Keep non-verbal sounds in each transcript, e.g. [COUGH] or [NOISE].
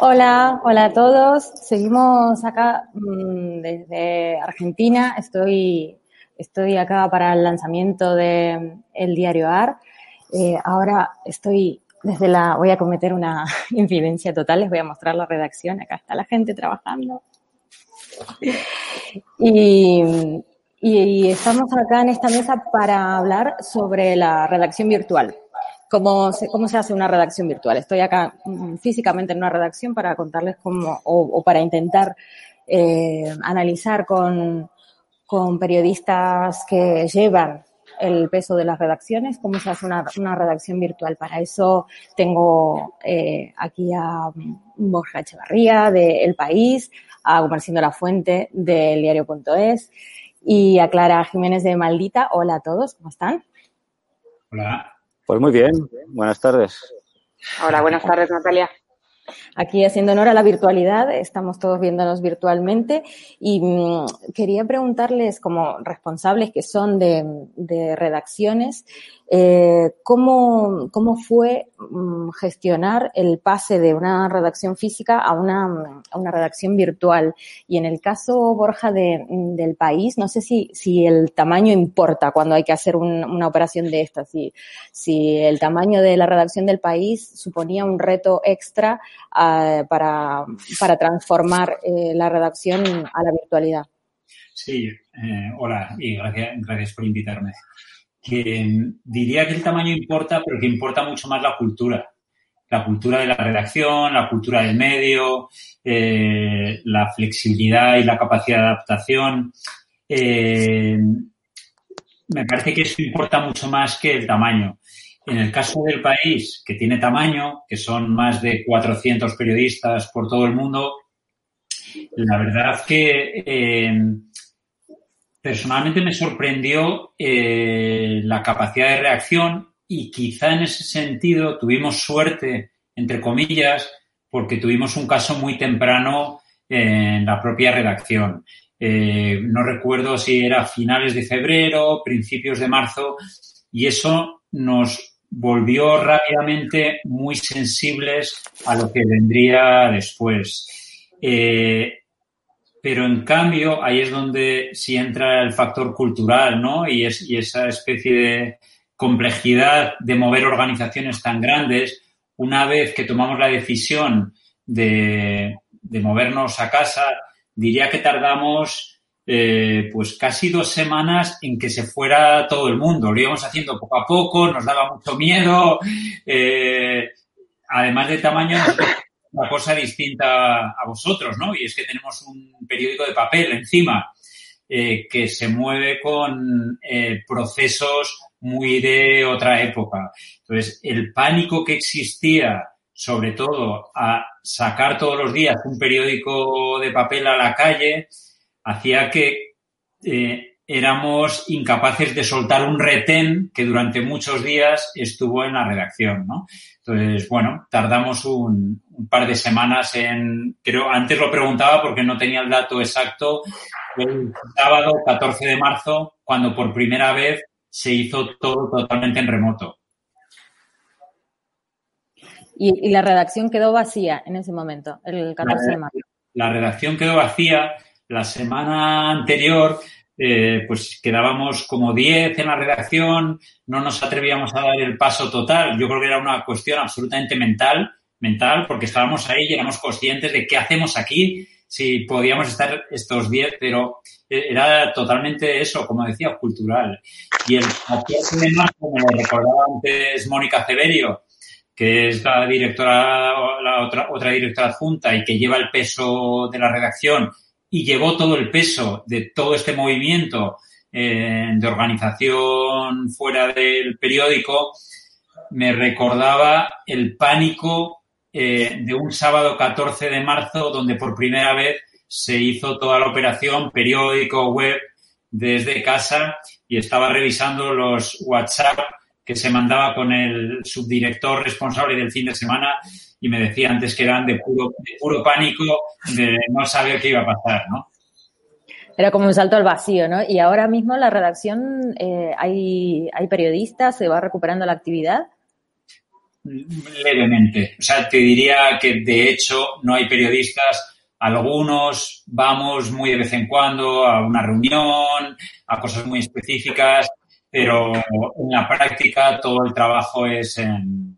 Hola, hola a todos. Seguimos acá mm, desde Argentina. Estoy, estoy acá para el lanzamiento de el diario AR. Eh, ahora estoy desde la, voy a cometer una [LAUGHS] infidencia total, les voy a mostrar la redacción. Acá está la gente trabajando. Y, y estamos acá en esta mesa para hablar sobre la redacción virtual cómo se, cómo se hace una redacción virtual. Estoy acá mm, físicamente en una redacción para contarles cómo, o, para intentar eh, analizar con, con periodistas que llevan el peso de las redacciones, cómo se hace una, una redacción virtual. Para eso tengo eh, aquí a Borja Echevarría de El País, a Comerciando La Fuente del diario.es y a Clara Jiménez de Maldita. Hola a todos, ¿cómo están? Hola. Pues muy bien, buenas tardes. Hola, buenas tardes, Natalia. Aquí haciendo honor a la virtualidad, estamos todos viéndonos virtualmente y mmm, quería preguntarles como responsables que son de, de redacciones, eh, ¿cómo, ¿cómo, fue mmm, gestionar el pase de una redacción física a una, a una redacción virtual? Y en el caso, Borja, de, del país, no sé si, si el tamaño importa cuando hay que hacer un, una operación de esta, si, si el tamaño de la redacción del país suponía un reto extra uh, para, para transformar eh, la redacción a la virtualidad. Sí, eh, hola y gracias, gracias por invitarme que diría que el tamaño importa, pero que importa mucho más la cultura. La cultura de la redacción, la cultura del medio, eh, la flexibilidad y la capacidad de adaptación. Eh, me parece que eso importa mucho más que el tamaño. En el caso del país, que tiene tamaño, que son más de 400 periodistas por todo el mundo, la verdad que eh, personalmente me sorprendió eh, la capacidad de reacción y quizá en ese sentido tuvimos suerte, entre comillas, porque tuvimos un caso muy temprano en la propia redacción. Eh, no recuerdo si era finales de febrero, principios de marzo, y eso nos volvió rápidamente muy sensibles a lo que vendría después. Eh, pero en cambio ahí es donde sí entra el factor cultural, ¿no? Y, es, y esa especie de complejidad de mover organizaciones tan grandes, una vez que tomamos la decisión de, de movernos a casa, diría que tardamos eh, pues casi dos semanas en que se fuera todo el mundo. Lo íbamos haciendo poco a poco, nos daba mucho miedo. Eh, además de tamaño, una cosa distinta a vosotros, ¿no? Y es que tenemos un periódico de papel encima eh, que se mueve con eh, procesos muy de otra época. Entonces, el pánico que existía, sobre todo a sacar todos los días un periódico de papel a la calle, hacía que eh, éramos incapaces de soltar un retén que durante muchos días estuvo en la redacción, ¿no? Entonces, bueno, tardamos un, un, par de semanas en, creo, antes lo preguntaba porque no tenía el dato exacto, el sábado 14 de marzo, cuando por primera vez se hizo todo totalmente en remoto. Y, y la redacción quedó vacía en ese momento, el 14 la, de marzo. La redacción quedó vacía. La semana anterior eh, pues quedábamos como 10 en la redacción, no nos atrevíamos a dar el paso total. Yo creo que era una cuestión absolutamente mental, mental, porque estábamos ahí y éramos conscientes de qué hacemos aquí, si podíamos estar estos 10, pero era totalmente eso, como decía, cultural. Y el de marzo, como lo recordaba antes Mónica Severio, que es la directora, la otra, otra directora adjunta y que lleva el peso de la redacción y llevó todo el peso de todo este movimiento eh, de organización fuera del periódico, me recordaba el pánico eh, de un sábado 14 de marzo donde por primera vez se hizo toda la operación periódico web desde casa y estaba revisando los WhatsApp que se mandaba con el subdirector responsable del fin de semana y me decía antes que eran de puro, de puro pánico, de no saber qué iba a pasar, ¿no? Era como un salto al vacío, ¿no? Y ahora mismo la redacción eh, hay, hay periodistas, se va recuperando la actividad. levemente. O sea, te diría que de hecho no hay periodistas. Algunos vamos muy de vez en cuando a una reunión, a cosas muy específicas, pero en la práctica todo el trabajo es en,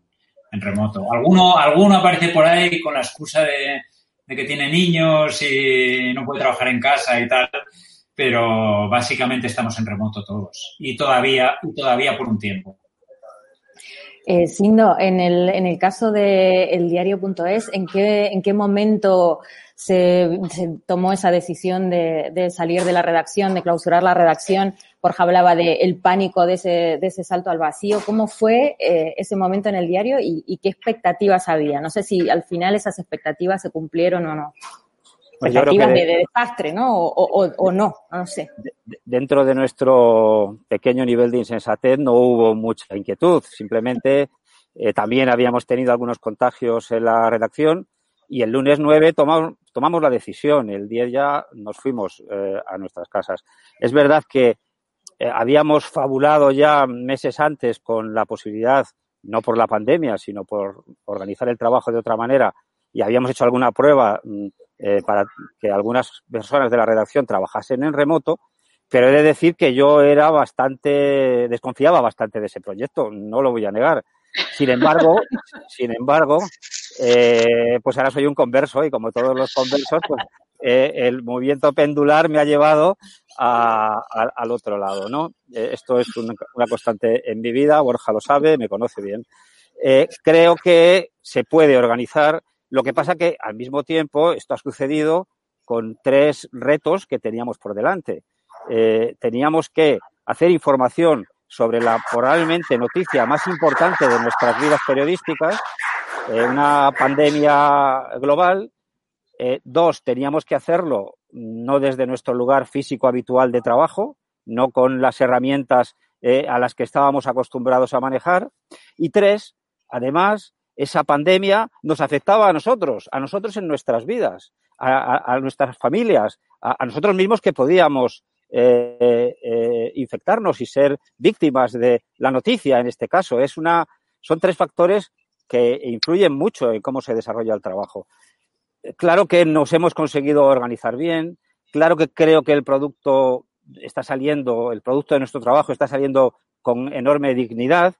remoto. Alguno, alguno aparece por ahí con la excusa de, que tiene niños y no puede trabajar en casa y tal, pero básicamente estamos en remoto todos y todavía, y todavía por un tiempo. Eh, Sindo, en el, en el caso de eldiario.es, ¿en qué, ¿en qué momento se, tomó esa decisión de, salir de la redacción, de clausurar la redacción? Jorge hablaba del el pánico de ese, de ese salto al vacío. ¿Cómo fue eh, ese momento en el diario y, y, qué expectativas había? No sé si al final esas expectativas se cumplieron o no. Pues expectativas de, desastre, ¿no? O, no, no sé. Dentro de nuestro pequeño nivel de insensatez no hubo mucha inquietud. Simplemente eh, también habíamos tenido algunos contagios en la redacción y el lunes 9 tomamos, tomamos la decisión. El 10 ya nos fuimos eh, a nuestras casas. Es verdad que habíamos fabulado ya meses antes con la posibilidad, no por la pandemia, sino por organizar el trabajo de otra manera, y habíamos hecho alguna prueba mm, eh, para que algunas personas de la redacción trabajasen en remoto, pero he de decir que yo era bastante, desconfiaba bastante de ese proyecto, no lo voy a negar. Sin embargo, sin embargo, eh, pues ahora soy un converso y como todos los conversos, pues eh, el movimiento pendular me ha llevado al otro lado, ¿no? esto es una, constante en mi vida, Borja lo sabe, me conoce bien. creo que se puede organizar lo que pasa que al mismo tiempo esto ha sucedido con tres retos que teníamos por delante. Eh, teníamos que hacer información sobre la probablemente noticia más importante de nuestras vidas periodísticas, eh, una pandemia global. Eh, dos, teníamos que hacerlo no desde nuestro lugar físico habitual de trabajo, no con las herramientas a las que estábamos acostumbrados a manejar. Y tres, además, esa pandemia nos afectaba a nosotros, a nosotros en nuestras vidas, a, nuestras familias, a, nosotros mismos que podíamos eh, eh, infectarnos y ser víctimas de la noticia en este caso. Es una, son tres factores que influyen mucho en cómo se desarrolla el trabajo. Claro que nos hemos conseguido organizar bien, claro que creo que el producto está saliendo, el producto de nuestro trabajo está saliendo con enorme dignidad,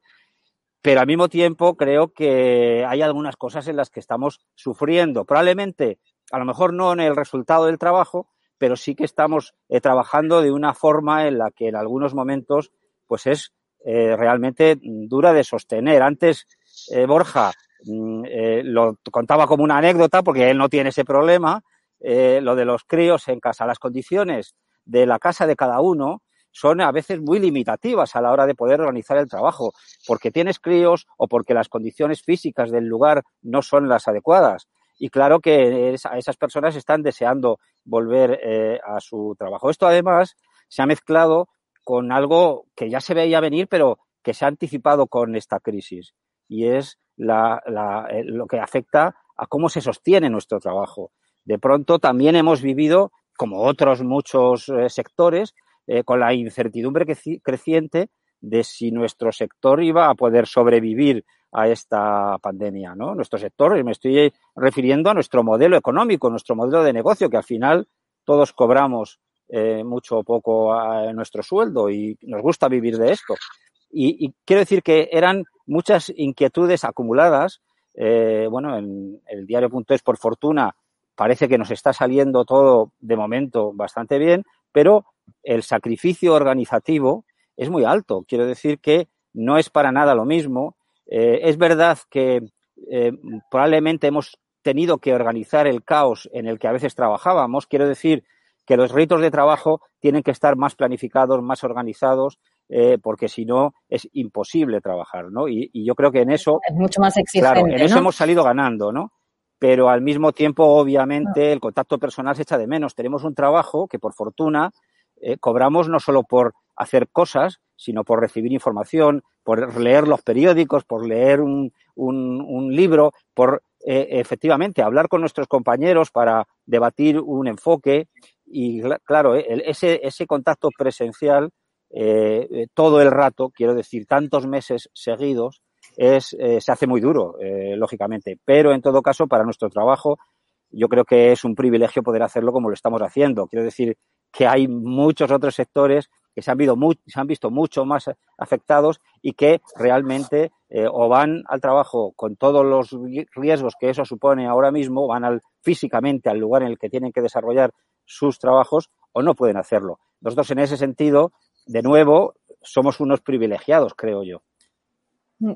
pero al mismo tiempo creo que hay algunas cosas en las que estamos sufriendo. Probablemente, a lo mejor no en el resultado del trabajo, pero sí que estamos eh, trabajando de una forma en la que en algunos momentos pues es eh, realmente dura de sostener. Antes eh, Borja mm, lo contaba como una anécdota porque él no tiene ese problema, lo de los críos en casa, las condiciones de la casa de cada uno son a veces muy limitativas a la hora de poder organizar el trabajo, porque tienes críos o porque las condiciones físicas del lugar no son las adecuadas. Y claro que esas personas están deseando volver eh, a su trabajo. Esto además se ha mezclado con algo que ya se veía venir, pero que se ha anticipado con esta crisis. Y es eh, lo que afecta a cómo se sostiene nuestro trabajo. De pronto también hemos vivido, como otros muchos eh, sectores, eh, con la incertidumbre creciente de si nuestro sector iba a poder sobrevivir a esta pandemia, ¿no? Nuestro sector, y me estoy refiriendo a nuestro modelo económico, nuestro modelo de negocio, que al final todos cobramos eh, mucho o poco a nuestro sueldo y nos gusta vivir de esto. Y, quiero decir que eran muchas inquietudes acumuladas. Eh, bueno, en el diario.es, por fortuna, parece que nos está saliendo todo de momento bastante bien, pero el sacrificio organizativo es muy alto. Quiero decir que no es para nada lo mismo. Eh, es verdad que eh, probablemente hemos tenido que organizar el caos en el que a veces trabajábamos. Quiero decir que los ritos de trabajo tienen que estar más planificados, más organizados, eh, porque si no es imposible trabajar, ¿no? Y, yo creo que en eso es mucho más exigente, claro, en eso hemos salido ganando, ¿no? Pero al mismo tiempo, obviamente, el contacto personal se echa de menos. Tenemos un trabajo que, por fortuna, eh, cobramos no solo por hacer cosas, sino por recibir información, por leer los periódicos, por leer un, un, libro, por eh, efectivamente hablar con nuestros compañeros para debatir un enfoque. Y claro, eh, ese, ese contacto presencial todo el rato, quiero decir, tantos meses seguidos, es, eh, se hace muy duro, eh, lógicamente. Pero en todo caso, para nuestro trabajo, yo creo que es un privilegio poder hacerlo como lo estamos haciendo. Quiero decir que hay muchos otros sectores que se han, se han visto mucho más afectados y que realmente eh, o van al trabajo con todos los riesgos que eso supone ahora mismo, van al, físicamente al lugar en el que tienen que desarrollar sus trabajos o no pueden hacerlo. Nosotros en ese sentido, de nuevo, somos unos privilegiados, creo yo. Mm.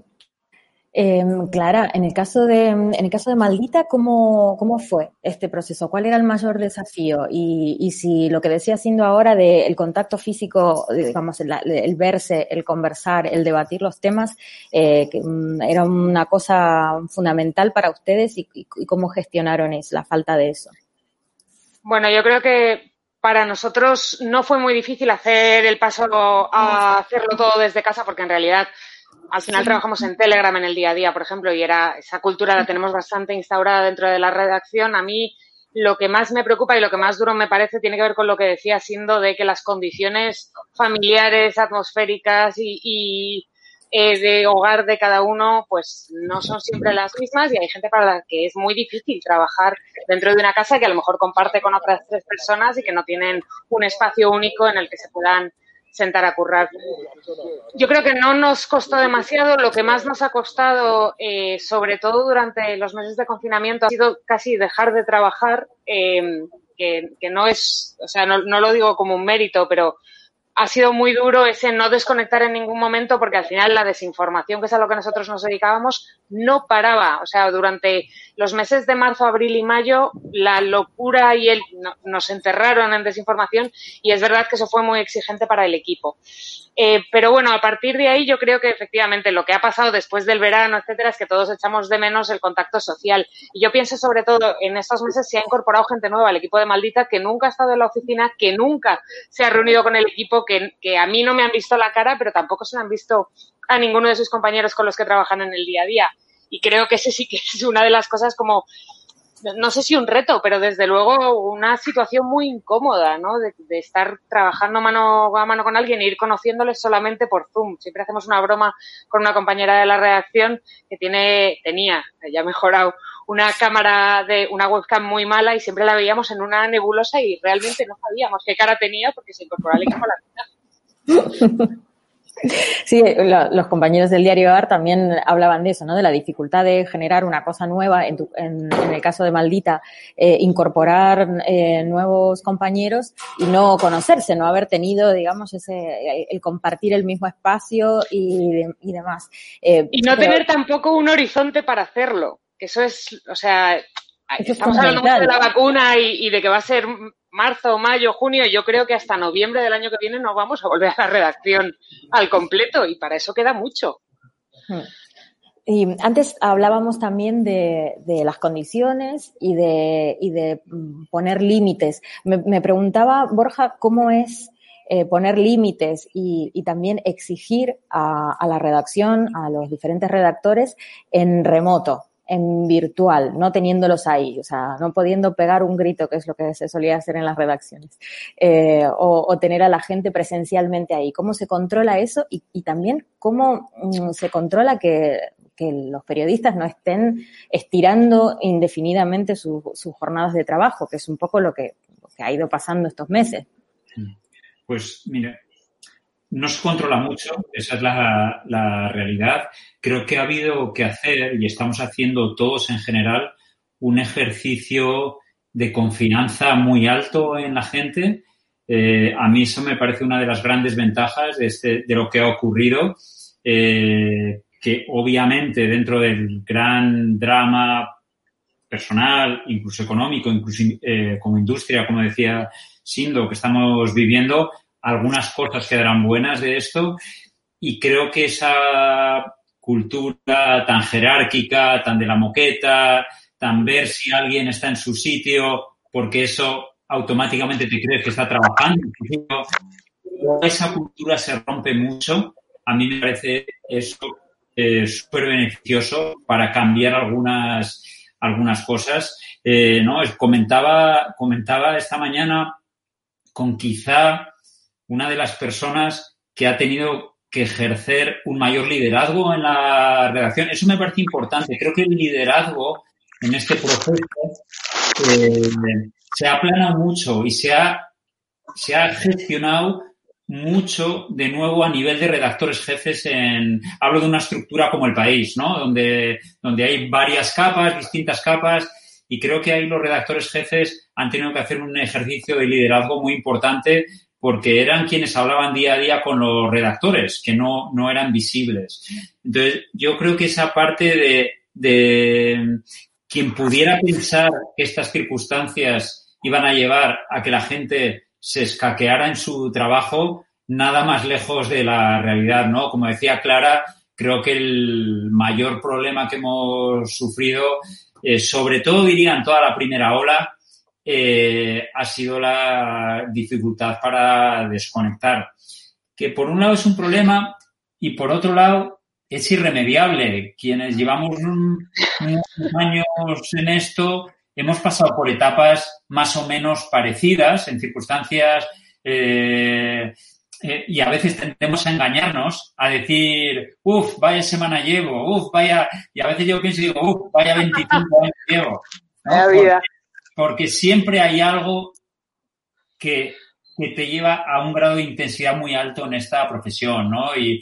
Eh, Clara, en el caso de, en el caso de Maldita, ¿cómo, ¿cómo fue este proceso? ¿Cuál era el mayor desafío? Y, y si lo que decía siendo ahora del contacto físico, digamos, el, el, verse, el conversar, el debatir los temas, eh, que, um, era una cosa fundamental para ustedes y, y, y cómo gestionaron es, la falta de eso. Bueno, yo creo que para nosotros no fue muy difícil hacer el paso a hacerlo todo desde casa porque en realidad al final trabajamos en Telegram en el día a día, por ejemplo, y era esa cultura la tenemos bastante instaurada dentro de la redacción. A mí lo que más me preocupa y lo que más duro me parece tiene que ver con lo que decía siendo de que las condiciones familiares, atmosféricas y, y eh, de hogar de cada uno, pues no son siempre las mismas y hay gente para la que es muy difícil trabajar dentro de una casa que a lo mejor comparte con otras tres personas y que no tienen un espacio único en el que se puedan sentar a currar. Yo creo que no nos costó demasiado. Lo que más nos ha costado, eh, sobre todo durante los meses de confinamiento, ha sido casi dejar de trabajar, eh, que, que, no es, o sea, no, no lo digo como un mérito, pero ha sido muy duro ese no desconectar en ningún momento porque al final la desinformación, que es a lo que nosotros nos dedicábamos, no paraba. O sea, durante los meses de marzo, abril y mayo, la locura y el no, nos enterraron en desinformación y es verdad que eso fue muy exigente para el equipo. Eh, pero bueno, a partir de ahí yo creo que efectivamente lo que ha pasado después del verano, etcétera, es que todos echamos de menos el contacto social. Y yo pienso sobre todo en estos meses se ha incorporado gente nueva al equipo de Maldita que nunca ha estado en la oficina, que nunca se ha reunido con el equipo, que, a mí no me han visto la cara, pero tampoco se han visto a ninguno de sus compañeros con los que trabajan en el día a día. Y creo que ese sí que es una de las cosas como no sé si un reto, pero desde luego una situación muy incómoda, ¿no? De, de, estar trabajando mano a mano con alguien e ir conociéndoles solamente por Zoom. Siempre hacemos una broma con una compañera de la redacción que tiene, tenía, ya mejorado, una cámara de una webcam muy mala y siempre la veíamos en una nebulosa y realmente no sabíamos qué cara tenía porque se incorporó al equipo a la mitad. [LAUGHS] Sí, lo, los compañeros del diario AR también hablaban de eso, ¿no? De la dificultad de generar una cosa nueva, en, tu, en, en el caso de Maldita, eh, incorporar eh, nuevos compañeros y no conocerse, no haber tenido, digamos, ese, el compartir el mismo espacio y, y demás. Eh, y no pero, tener tampoco un horizonte para hacerlo, que eso es, o sea, eso estamos hablando mucho de la vacuna y, y de que va a ser marzo, mayo, junio, yo creo que hasta noviembre del año que viene no vamos a volver a la redacción al completo y para eso queda mucho. Y antes hablábamos también de, las condiciones y de, mm, poner límites. Me, preguntaba, Borja, cómo es eh, poner límites y, también exigir a la redacción, a los diferentes redactores en remoto en virtual, no teniéndolos ahí, o sea, no pudiendo pegar un grito, que es lo que se solía hacer en las redacciones, eh, o, o, tener a la gente presencialmente ahí. ¿Cómo se controla eso? Y, también cómo mm, se controla que, que, los periodistas no estén estirando indefinidamente su, sus jornadas de trabajo, que es un poco lo que, lo que ha ido pasando estos meses. Pues mira, no se controla mucho, esa es la, realidad. Creo que ha habido que hacer, y estamos haciendo todos en general, un ejercicio de confianza muy alto en la gente. Eh, a mí eso me parece una de las grandes ventajas de, este, de lo que ha ocurrido, eh, que obviamente dentro del gran drama personal, incluso económico, incluso eh, como industria, como decía Sindo, que estamos viviendo, algunas cosas quedarán buenas de esto y creo que esa cultura tan jerárquica, tan de la moqueta, tan ver si alguien está en su sitio, porque eso automáticamente te crees que está trabajando. Esa cultura se rompe mucho. A mí me parece eso eh, súper beneficioso para cambiar algunas, algunas cosas. Eh, ¿no? Comentaba, comentaba esta mañana con quizá una de las personas que ha tenido que ejercer un mayor liderazgo en la redacción. Eso me parece importante. Creo que el liderazgo en este proceso eh, se ha aplanado mucho y se ha, se ha gestionado mucho de nuevo a nivel de redactores jefes en hablo de una estructura como el país, ¿no? Donde, donde hay varias capas, distintas capas, y creo que ahí los redactores jefes han tenido que hacer un ejercicio de liderazgo muy importante porque eran quienes hablaban día a día con los redactores, que no, no eran visibles. Entonces, yo creo que esa parte de, de quien pudiera pensar que estas circunstancias iban a llevar a que la gente se escaqueara en su trabajo, nada más lejos de la realidad, ¿no? Como decía Clara, creo que el mayor problema que hemos sufrido, eh, sobre todo diría en toda la primera ola, eh, ha sido la dificultad para desconectar. Que por un lado es un problema y por otro lado es irremediable. Quienes llevamos unos años en esto hemos pasado por etapas más o menos parecidas en circunstancias eh, eh, y a veces tendemos a engañarnos, a decir, uff, vaya semana llevo, uff, vaya, y a veces yo pienso y digo, uff, vaya 25 años llevo. vida porque siempre hay algo que, te lleva a un grado de intensidad muy alto en esta profesión, ¿no? Y,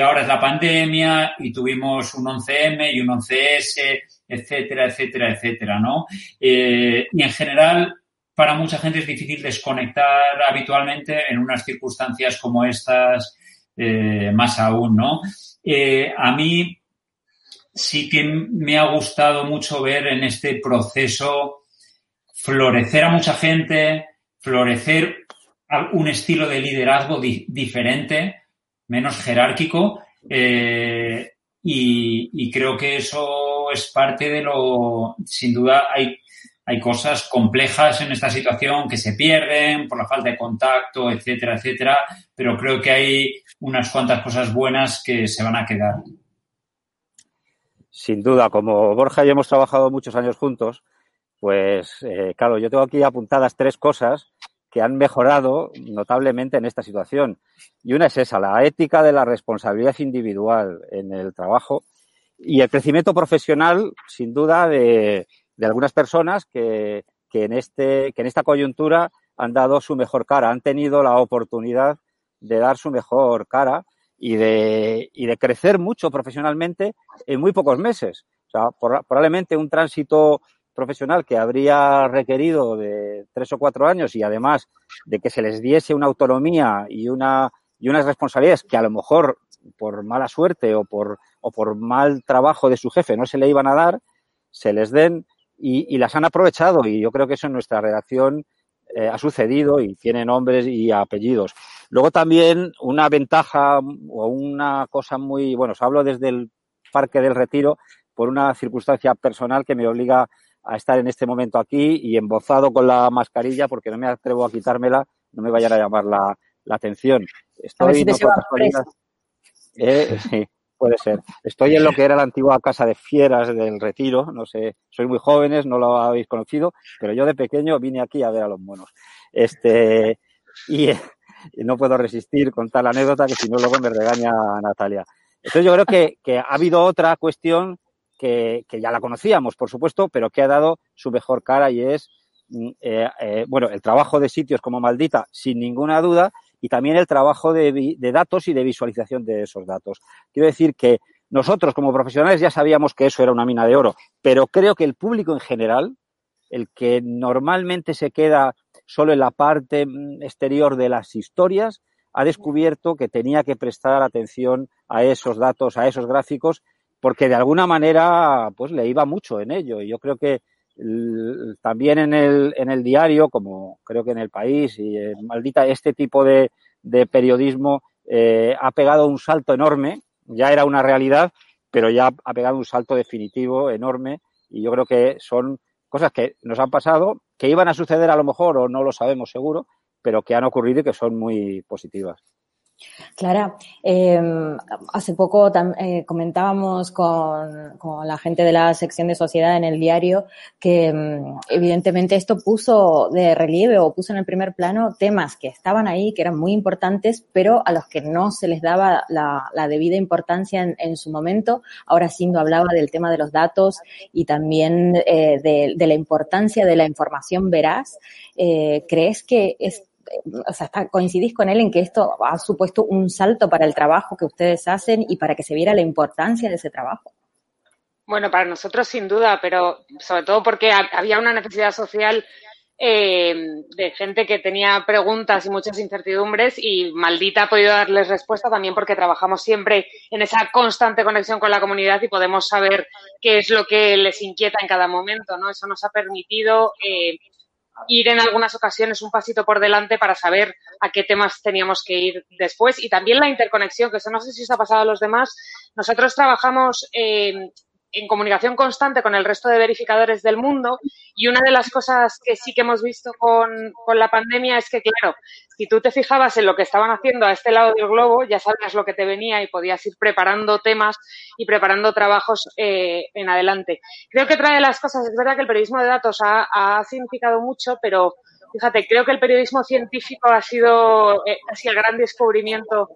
ahora es la pandemia y tuvimos un 11M y un 11S, etcétera, etcétera, etcétera, ¿no? Eh, y en general, para mucha gente es difícil desconectar habitualmente en unas circunstancias como estas, eh, más aún, ¿no? Eh, a mí sí que me ha gustado mucho ver en este proceso florecer a mucha gente, florecer un estilo de liderazgo diferente, menos jerárquico, eh, y, creo que eso es parte de lo, sin duda hay, hay cosas complejas en esta situación que se pierden por la falta de contacto, etcétera, etcétera, pero creo que hay unas cuantas cosas buenas que se van a quedar. Sin duda, como Borja y hemos trabajado muchos años juntos, pues eh, claro, yo tengo aquí apuntadas tres cosas que han mejorado notablemente en esta situación. Y una es esa, la ética de la responsabilidad individual en el trabajo y el crecimiento profesional, sin duda, de, algunas personas que, que, en este, que en esta coyuntura han dado su mejor cara, han tenido la oportunidad de dar su mejor cara y de, y de crecer mucho profesionalmente en muy pocos meses. O sea, probablemente un tránsito profesional que habría requerido de tres o cuatro años y además de que se les diese una autonomía y una y unas responsabilidades que a lo mejor por mala suerte o por o por mal trabajo de su jefe no se le iban a dar, se les den y, las han aprovechado y yo creo que eso en nuestra redacción eh, ha sucedido y tiene nombres y apellidos. Luego también una ventaja o una cosa muy, bueno, os hablo desde el Parque del Retiro por una circunstancia personal que me obliga a estar en este momento aquí y embozado con la mascarilla porque no me atrevo a quitármela, no me vayan a llamar la, atención. Estoy, eh, sí, puede ser. Estoy en lo que era la antigua casa de fieras del retiro, no sé, sois muy jóvenes, no lo habéis conocido, pero yo de pequeño vine aquí a ver a los monos. Este, y, no puedo resistir contar la anécdota que si no luego me regaña Natalia. Entonces yo creo que, que ha habido otra cuestión que, ya la conocíamos, por supuesto, pero que ha dado su mejor cara y es, mm, eh, eh, bueno, el trabajo de sitios como Maldita, sin ninguna duda, y también el trabajo de, datos y de visualización de esos datos. Quiero decir que nosotros como profesionales ya sabíamos que eso era una mina de oro, pero creo que el público en general, el que normalmente se queda solo en la parte mm, exterior de las historias, ha descubierto que tenía que prestar atención a esos datos, a esos gráficos porque de alguna manera pues le iba mucho en ello. Y yo creo que también en el, en el diario, como creo que en el país y Maldita, este tipo de, de periodismo eh, ha pegado un salto enorme, ya era una realidad, pero ya ha pegado un salto definitivo enorme y yo creo que son cosas que nos han pasado, que iban a suceder a lo mejor o no lo sabemos seguro, pero que han ocurrido y que son muy positivas. Clara, em, hace poco eh, comentábamos con, la gente de la sección de sociedad en el diario que em, evidentemente esto puso de relieve o puso en el primer plano temas que estaban ahí, que eran muy importantes, pero a los que no se les daba la, debida importancia en, su momento. Ahora sí hablaba del tema de los datos y también eh, de, de, la importancia de la información veraz. Eh, ¿Crees que es o sea, coincidís con él en que esto ha supuesto un salto para el trabajo que ustedes hacen y para que se viera la importancia de ese trabajo. Bueno, para nosotros sin duda, pero sobre todo porque había una necesidad social eh, de gente que tenía preguntas y muchas incertidumbres y maldita ha podido darles respuesta también porque trabajamos siempre en esa constante conexión con la comunidad y podemos saber qué es lo que les inquieta en cada momento, ¿no? Eso nos ha permitido eh, ir en algunas ocasiones un pasito por delante para saber a qué temas teníamos que ir después y también la interconexión, que eso no sé si os ha pasado a los demás. Nosotros trabajamos eh, en comunicación constante con el resto de verificadores del mundo y una de las cosas que sí que hemos visto con, la pandemia es que, claro, si tú te fijabas en lo que estaban haciendo a este lado del globo, ya sabías lo que te venía y podías ir preparando temas y preparando trabajos eh, en adelante. Creo que trae las cosas, es verdad que el periodismo de datos ha, significado mucho, pero fíjate, creo que el periodismo científico ha sido, eh, ha sido el gran descubrimiento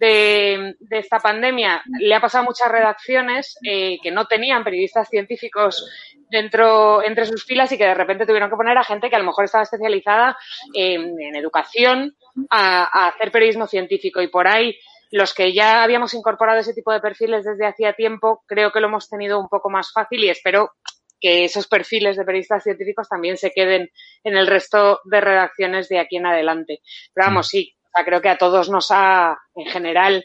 de, esta pandemia le ha pasado a muchas redacciones eh, que no tenían periodistas científicos dentro entre sus filas y que de repente tuvieron que poner a gente que a lo mejor estaba especializada en, educación a, hacer periodismo científico y por ahí los que ya habíamos incorporado ese tipo de perfiles desde hacía tiempo creo que lo hemos tenido un poco más fácil y espero que esos perfiles de periodistas científicos también se queden en el resto de redacciones de aquí en adelante. Pero vamos, sí, creo que a todos nos ha, en general,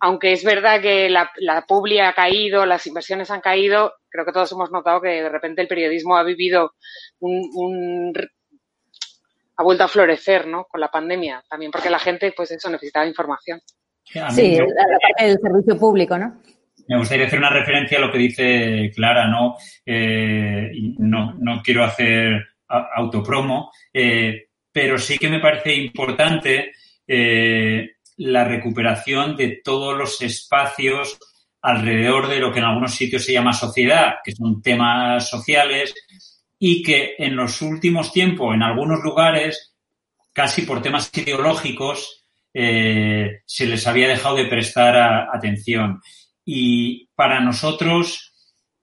aunque es verdad que la, la publi ha caído, las inversiones han caído, creo que todos hemos notado que de repente el periodismo ha vivido un, ha vuelto a florecer, ¿no? Con la pandemia, también porque la gente, pues eso, necesitaba información. Sí, la, parte del servicio público, ¿no? Me gustaría hacer una referencia a lo que dice Clara, ¿no? Eh, no, no quiero hacer autopromo, eh, pero sí que me parece importante eh, la recuperación de todos los espacios alrededor de lo que en algunos sitios se llama sociedad, que son temas sociales, y que en los últimos tiempos, en algunos lugares, casi por temas ideológicos, eh, se les había dejado de prestar atención. Y para nosotros,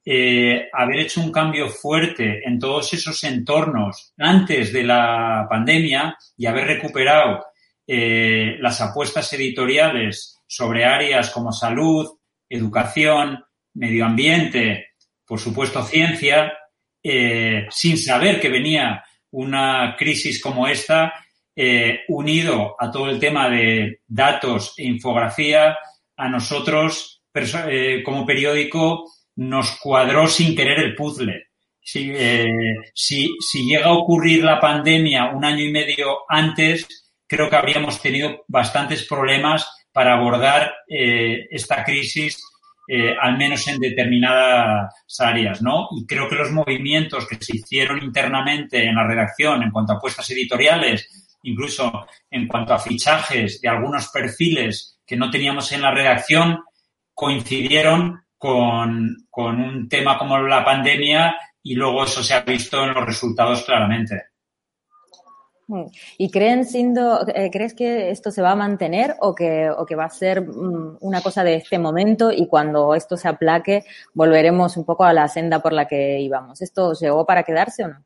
eh, haber hecho un cambio fuerte en todos esos entornos antes de la pandemia y haber recuperado eh, las apuestas editoriales sobre áreas como salud, educación, medio ambiente, por supuesto ciencia, eh, sin saber que venía una crisis como esta, eh, unido a todo el tema de datos e infografía, a nosotros como periódico nos cuadró sin querer el puzzle. Si, si llega a ocurrir la pandemia un año y medio antes, creo que habríamos tenido bastantes problemas para abordar eh, esta crisis, eh, al menos en determinadas áreas, ¿no? Y creo que los movimientos que se hicieron internamente en la redacción en cuanto a apuestas editoriales, incluso en cuanto a fichajes de algunos perfiles que no teníamos en la redacción, coincidieron con, con un tema como la pandemia y luego eso se ha visto en los resultados claramente. Mm. ¿Y creen, siendo, eh, crees que esto se va a mantener o que, va a ser mm, una cosa de este momento y cuando esto se aplaque volveremos un poco a la senda por la que íbamos? ¿Esto llegó para quedarse o no?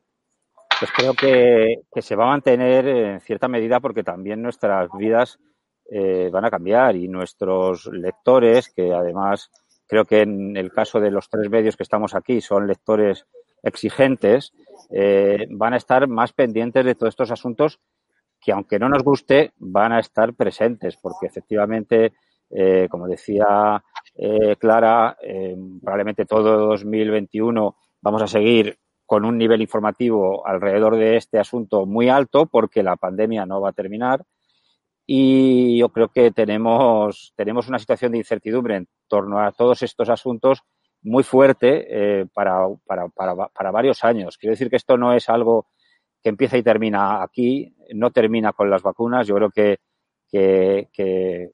Pues creo que, se va a mantener en cierta medida porque también nuestras vidas eh, van a cambiar y nuestros lectores, que además creo que en el caso de los tres medios que estamos aquí son lectores exigentes, eh, van a estar más pendientes de todos estos asuntos que, aunque no nos guste, van a estar presentes, porque efectivamente, eh, como decía eh, Clara, probablemente todo 2021 vamos a seguir con un nivel informativo alrededor de este asunto muy alto, porque la pandemia no va a terminar. Y yo creo que tenemos, tenemos una situación de incertidumbre en torno a todos estos asuntos muy fuerte eh, para, para, para, para, varios años. Quiero decir que esto no es algo que empieza y termina aquí, no termina con las vacunas. Yo creo que, que, que,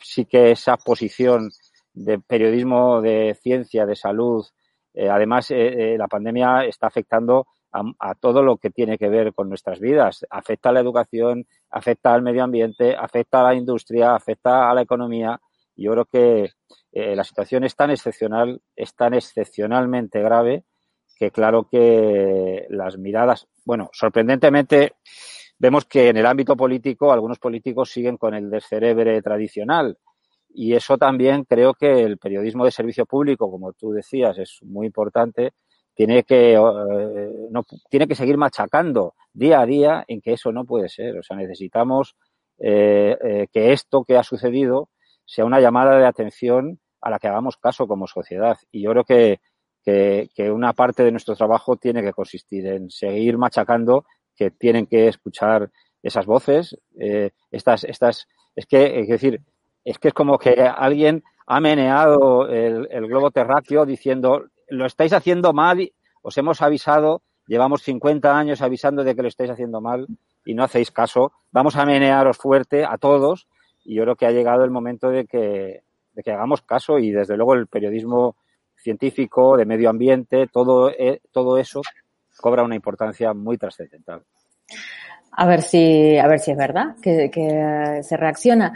sí que esa posición de periodismo de ciencia, de salud, eh, además eh, la pandemia está afectando a, todo lo que tiene que ver con nuestras vidas. Afecta a la educación, afecta al medio ambiente, afecta a la industria, afecta a la economía. Yo creo que la situación es tan excepcional, es tan excepcionalmente grave que claro que las miradas, bueno, sorprendentemente vemos que en el ámbito político algunos políticos siguen con el descerebre tradicional y eso también creo que el periodismo de servicio público, como tú decías, es muy importante, tiene que eh, tiene que seguir machacando día a día en que eso no puede ser. O sea, necesitamos eh, eh, que esto que ha sucedido sea una llamada de atención a la que hagamos caso como sociedad. Y yo creo que que, una parte de nuestro trabajo tiene que consistir en seguir machacando que tienen que escuchar esas voces, eh, estas, estas, es que, es decir, es que es como que alguien ha meneado el, globo terráqueo diciendo, lo estáis haciendo mal, os hemos avisado, llevamos 50 años avisando de que lo estáis haciendo mal y no hacéis caso, vamos a menearos fuerte a todos y yo creo que ha llegado el momento de que, de que hagamos caso y desde luego el periodismo científico, de medio ambiente, todo, eh, todo eso cobra una importancia muy trascendental. A ver si, a ver si es verdad que, se reacciona.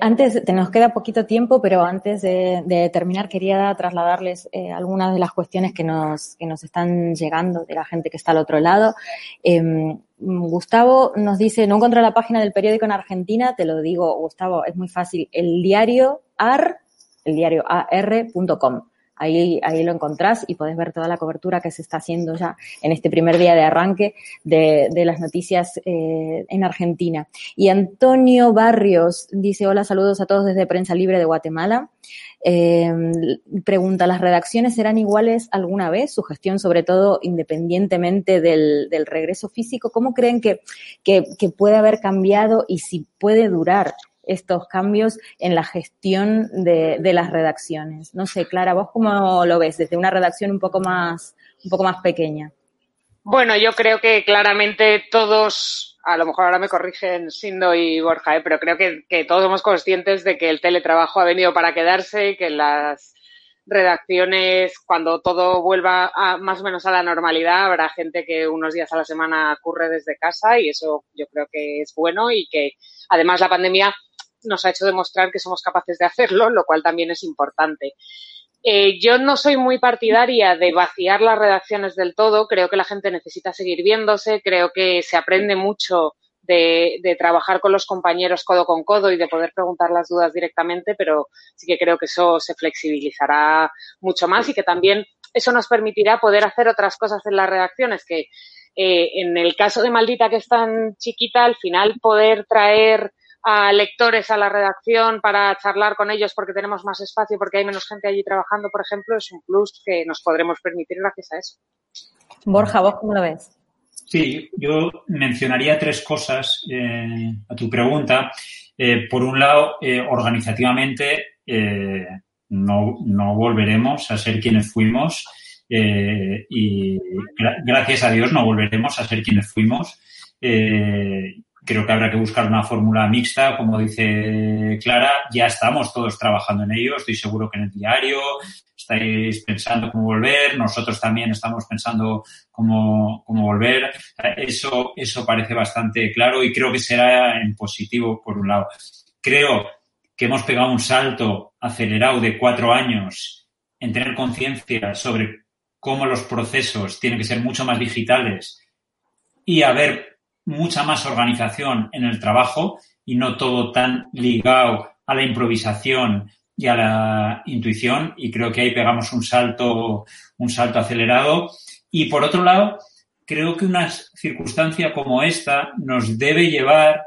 antes, te nos queda poquito tiempo, pero antes de, terminar quería trasladarles eh, algunas de las cuestiones que nos, que nos están llegando de la gente que está al otro lado. Em, Gustavo nos dice, no encontró la página del periódico en Argentina, te lo digo, Gustavo, es muy fácil. El diario AR, el diario AR.com. Ahí, ahí lo encontrás y podés ver toda la cobertura que se está haciendo ya en este primer día de arranque de, de las noticias eh, en Argentina. Y Antonio Barrios dice, hola, saludos a todos desde Prensa Libre de Guatemala. Eh, pregunta, ¿las redacciones serán iguales alguna vez? Su gestión, sobre todo, independientemente del, del regreso físico. ¿Cómo creen que, que, que puede haber cambiado y si puede durar estos cambios en la gestión de, las redacciones. No sé, Clara, ¿vos cómo lo ves desde una redacción un poco más, un poco más pequeña? Bueno, yo creo que claramente todos, a lo mejor ahora me corrigen Sindo y Borja, ¿eh? pero creo que, que, todos somos conscientes de que el teletrabajo ha venido para quedarse, que las redacciones, cuando todo vuelva a, más o menos a la normalidad, habrá gente que unos días a la semana curre desde casa y eso yo creo que es bueno y que además la pandemia nos ha hecho demostrar que somos capaces de hacerlo, lo cual también es importante. Eh, yo no soy muy partidaria de vaciar las redacciones del todo, creo que la gente necesita seguir viéndose, creo que se aprende mucho de, trabajar con los compañeros codo con codo y de poder preguntar las dudas directamente, pero sí que creo que eso se flexibilizará mucho más y que también eso nos permitirá poder hacer otras cosas en las redacciones que eh, en el caso de Maldita que es tan chiquita, al final poder traer a lectores a la redacción para charlar con ellos porque tenemos más espacio, porque hay menos gente allí trabajando, por ejemplo, es un plus que nos podremos permitir gracias a eso. Borja, ¿vos cómo lo ves? Sí, yo mencionaría tres cosas eh, a tu pregunta. Eh, por un lado, eh, organizativamente, eh, no, no, volveremos a ser quienes fuimos y gra gracias a Dios no volveremos a ser quienes fuimos creo que habrá que buscar una fórmula mixta, como dice Clara, ya estamos todos trabajando en ello, estoy seguro que en el diario estáis pensando cómo volver, nosotros también estamos pensando cómo, cómo volver, eso, eso parece bastante claro y creo que será en positivo por un lado. Creo que hemos pegado un salto acelerado de cuatro años en tener conciencia sobre cómo los procesos tienen que ser mucho más digitales y haber mucha más organización en el trabajo y no todo tan ligado a la improvisación y a la intuición y creo que ahí pegamos un salto, un salto acelerado. Y por otro lado, creo que una circunstancia como esta nos debe llevar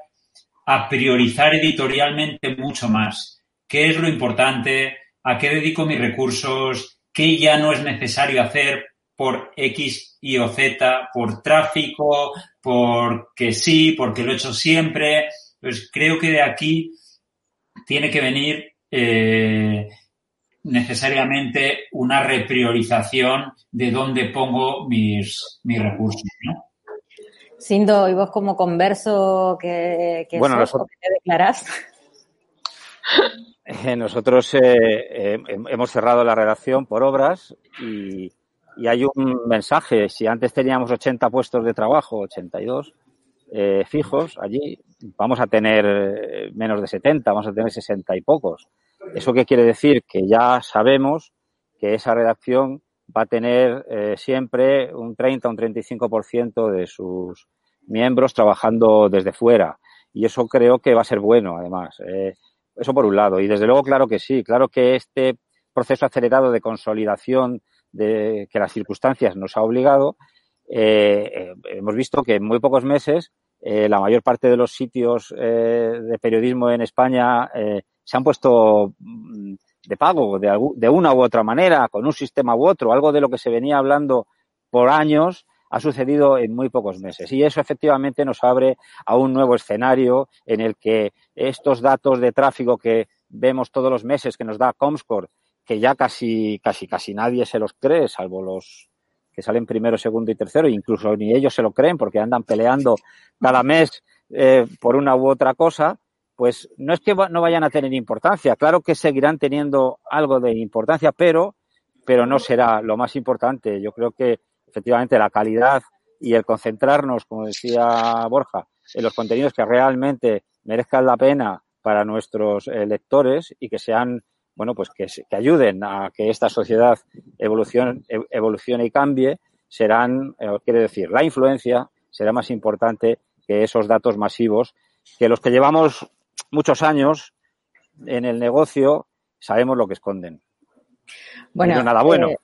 a priorizar editorialmente mucho más. ¿Qué es lo importante? ¿A qué dedico mis recursos? ¿Qué ya no es necesario hacer por X, Y o Z, por tráfico, porque sí, porque lo he hecho siempre. Pues creo que de aquí tiene que venir eh, necesariamente una repriorización de dónde pongo mis, mis recursos, ¿no? Sindo, y vos como converso que, que, bueno, sos, que te declarás. [LAUGHS] Eh, nosotros eh, eh, hemos cerrado la redacción por obras y, y, hay un mensaje. Si antes teníamos 80 puestos de trabajo, 82 eh, fijos allí, vamos a tener menos de 70, vamos a tener 60 y pocos. ¿Eso qué quiere decir? Que ya sabemos que esa redacción va a tener eh, siempre un 30 un 35% de sus miembros trabajando desde fuera. Y eso creo que va a ser bueno, además. Eh, eso por un lado. Y desde luego, claro que sí. Claro que este proceso acelerado de consolidación de que las circunstancias nos ha obligado, eh, eh hemos visto que en muy pocos meses eh, la mayor parte de los sitios de periodismo en España se han puesto mm, de pago de una u otra manera, con un sistema u otro, algo de lo que se venía hablando por años, ha sucedido en muy pocos meses. Y eso efectivamente nos abre a un nuevo escenario en el que estos datos de tráfico que vemos todos los meses que nos da Comscore, que ya casi, casi, casi nadie se los cree, salvo los que salen primero, segundo y tercero, incluso ni ellos se lo creen porque andan peleando cada mes eh, por una u otra cosa, pues no es que no vayan a tener importancia, claro que seguirán teniendo algo de importancia, pero, pero no será lo más importante. Yo creo que efectivamente la calidad y el concentrarnos, como decía Borja, en los contenidos que realmente merezcan la pena para nuestros eh, lectores y que sean, bueno, pues que, que ayuden a que esta sociedad evolucione, evolucione y cambie, serán, eh, quiere decir, la influencia será más importante que esos datos masivos que los que llevamos muchos años en el negocio sabemos lo que esconden. Bueno, no nada bueno. Eh,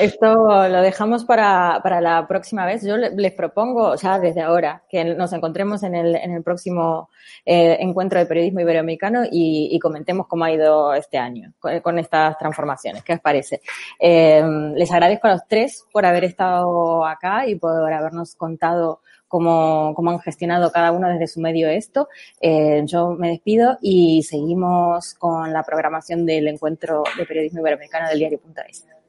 esto lo dejamos para, para, la próxima vez. Yo les propongo, ya desde ahora, que nos encontremos en el, en el próximo eh, encuentro de periodismo iberoamericano y, y, comentemos cómo ha ido este año con, estas transformaciones. ¿Qué os parece? Eh, les agradezco a los tres por haber estado acá y por habernos contado cómo, cómo han gestionado cada uno desde su medio esto. Eh, yo me despido y seguimos con la programación del encuentro de periodismo iberoamericano del diario.es.